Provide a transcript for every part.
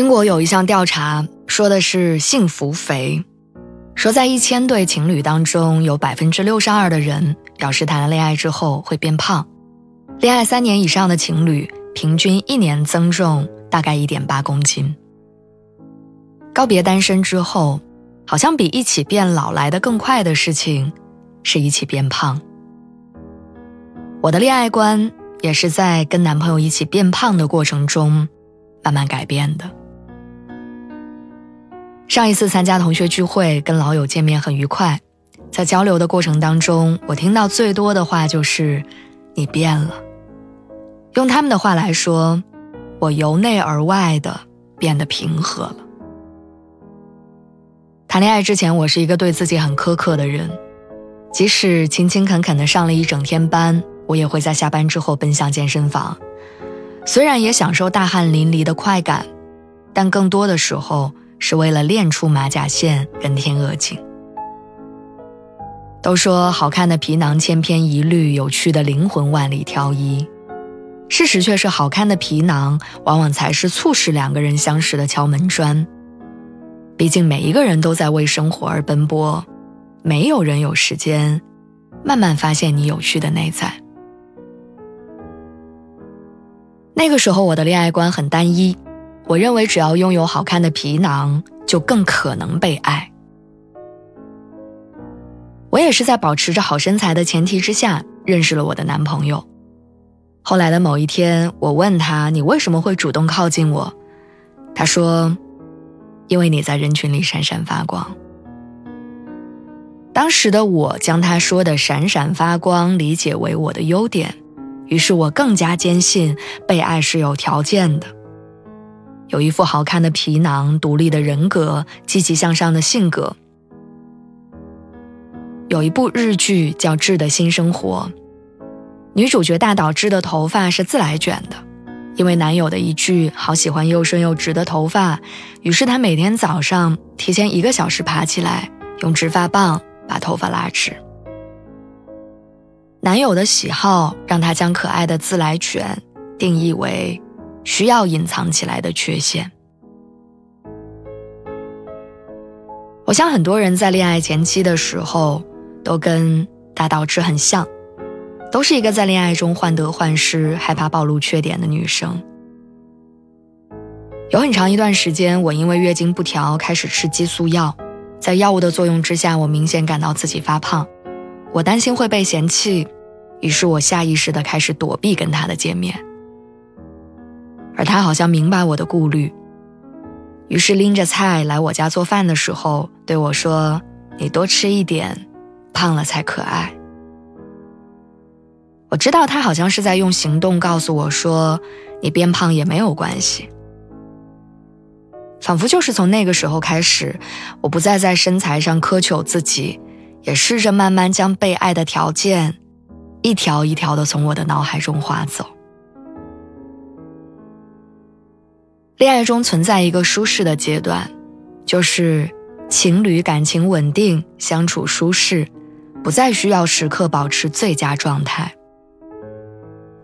英国有一项调查说的是幸福肥，说在一千对情侣当中，有百分之六十二的人表示谈了恋爱之后会变胖。恋爱三年以上的情侣，平均一年增重大概一点八公斤。告别单身之后，好像比一起变老来的更快的事情，是一起变胖。我的恋爱观也是在跟男朋友一起变胖的过程中，慢慢改变的。上一次参加同学聚会，跟老友见面很愉快，在交流的过程当中，我听到最多的话就是“你变了”。用他们的话来说，我由内而外的变得平和了。谈恋爱之前，我是一个对自己很苛刻的人，即使勤勤恳恳的上了一整天班，我也会在下班之后奔向健身房。虽然也享受大汗淋漓的快感，但更多的时候。是为了练出马甲线跟天鹅颈。都说好看的皮囊千篇一律，有趣的灵魂万里挑一。事实却是，好看的皮囊往往才是促使两个人相识的敲门砖。毕竟每一个人都在为生活而奔波，没有人有时间慢慢发现你有趣的内在。那个时候，我的恋爱观很单一。我认为，只要拥有好看的皮囊，就更可能被爱。我也是在保持着好身材的前提之下，认识了我的男朋友。后来的某一天，我问他：“你为什么会主动靠近我？”他说：“因为你在人群里闪闪发光。”当时的我将他说的“闪闪发光”理解为我的优点，于是我更加坚信被爱是有条件的。有一副好看的皮囊，独立的人格，积极向上的性格。有一部日剧叫《智的新生活》，女主角大岛智的头发是自来卷的，因为男友的一句“好喜欢又顺又直的头发”，于是她每天早上提前一个小时爬起来，用直发棒把头发拉直。男友的喜好让她将可爱的自来卷定义为。需要隐藏起来的缺陷。我想很多人在恋爱前期的时候，都跟大岛智很像，都是一个在恋爱中患得患失、害怕暴露缺点的女生。有很长一段时间，我因为月经不调开始吃激素药，在药物的作用之下，我明显感到自己发胖，我担心会被嫌弃，于是我下意识的开始躲避跟他的见面。而他好像明白我的顾虑，于是拎着菜来我家做饭的时候对我说：“你多吃一点，胖了才可爱。”我知道他好像是在用行动告诉我说：“你变胖也没有关系。”仿佛就是从那个时候开始，我不再在身材上苛求自己，也试着慢慢将被爱的条件一条一条的从我的脑海中划走。恋爱中存在一个舒适的阶段，就是情侣感情稳定、相处舒适，不再需要时刻保持最佳状态。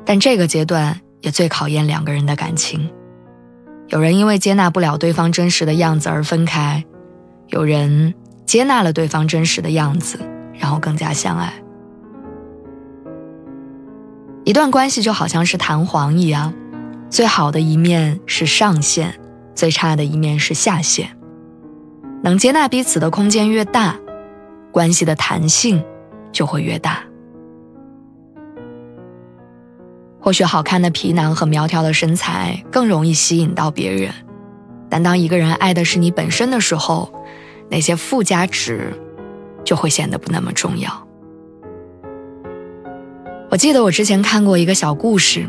但这个阶段也最考验两个人的感情。有人因为接纳不了对方真实的样子而分开，有人接纳了对方真实的样子，然后更加相爱。一段关系就好像是弹簧一样。最好的一面是上限，最差的一面是下限。能接纳彼此的空间越大，关系的弹性就会越大。或许好看的皮囊和苗条的身材更容易吸引到别人，但当一个人爱的是你本身的时候，那些附加值就会显得不那么重要。我记得我之前看过一个小故事。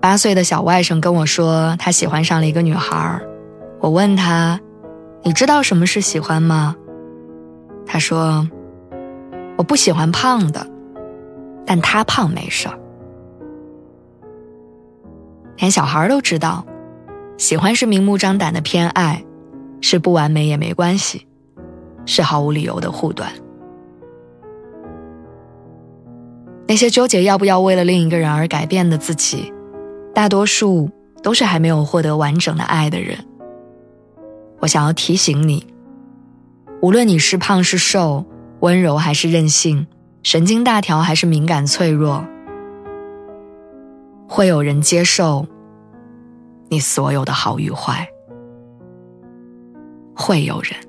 八岁的小外甥跟我说，他喜欢上了一个女孩我问他：“你知道什么是喜欢吗？”他说：“我不喜欢胖的，但他胖没事儿。”连小孩都知道，喜欢是明目张胆的偏爱，是不完美也没关系，是毫无理由的护短。那些纠结要不要为了另一个人而改变的自己。大多数都是还没有获得完整的爱的人。我想要提醒你，无论你是胖是瘦，温柔还是任性，神经大条还是敏感脆弱，会有人接受你所有的好与坏，会有人。